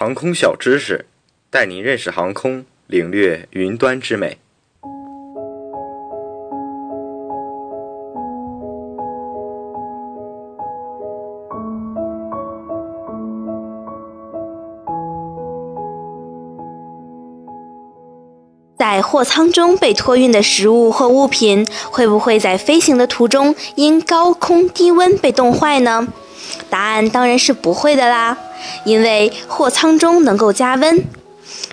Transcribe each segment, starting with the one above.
航空小知识，带您认识航空，领略云端之美。在货舱中被托运的食物或物品，会不会在飞行的途中因高空低温被冻坏呢？答案当然是不会的啦，因为货舱中能够加温。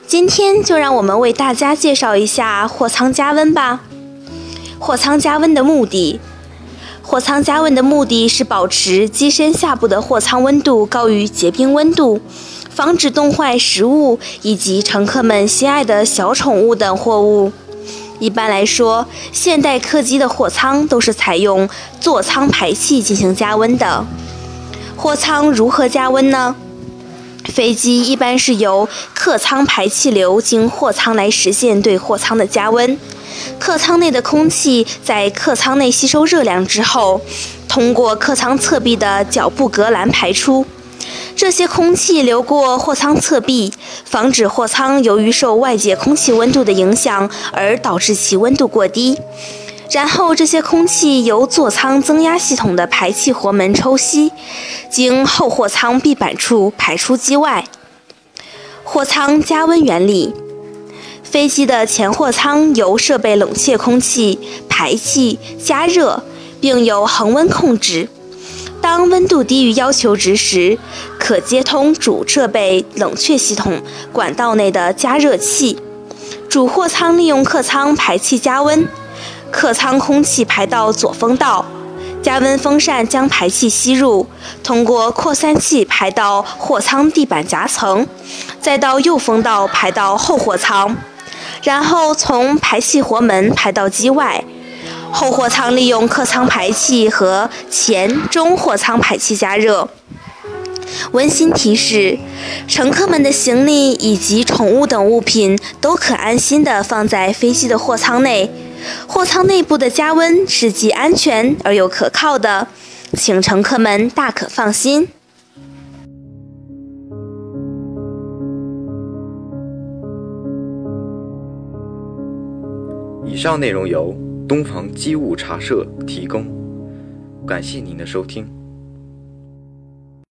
今天就让我们为大家介绍一下货舱加温吧。货舱加温的目的，货舱加温的目的是保持机身下部的货舱温度高于结冰温度。防止冻坏食物以及乘客们心爱的小宠物等货物。一般来说，现代客机的货舱都是采用座舱排气进行加温的。货舱如何加温呢？飞机一般是由客舱排气流经货舱来实现对货舱的加温。客舱内的空气在客舱内吸收热量之后，通过客舱侧壁的脚部隔栏排出。这些空气流过货舱侧壁，防止货舱由于受外界空气温度的影响而导致其温度过低。然后这些空气由座舱增压系统的排气活门抽吸，经后货舱壁板处排出机外。货舱加温原理：飞机的前货舱由设备冷却空气、排气、加热，并由恒温控制。当温度低于要求值时，可接通主设备冷却系统管道内的加热器。主货舱利用客舱排气加温，客舱空气排到左风道，加温风扇将排气吸入，通过扩散器排到货舱地板夹层，再到右风道排到后货舱，然后从排气活门排到机外。后货舱利用客舱排气和前中货舱排气加热。温馨提示：乘客们的行李以及宠物等物品都可安心地放在飞机的货舱内。货舱内部的加温是既安全而又可靠的，请乘客们大可放心。以上内容由。东方机务茶社提供，感谢您的收听。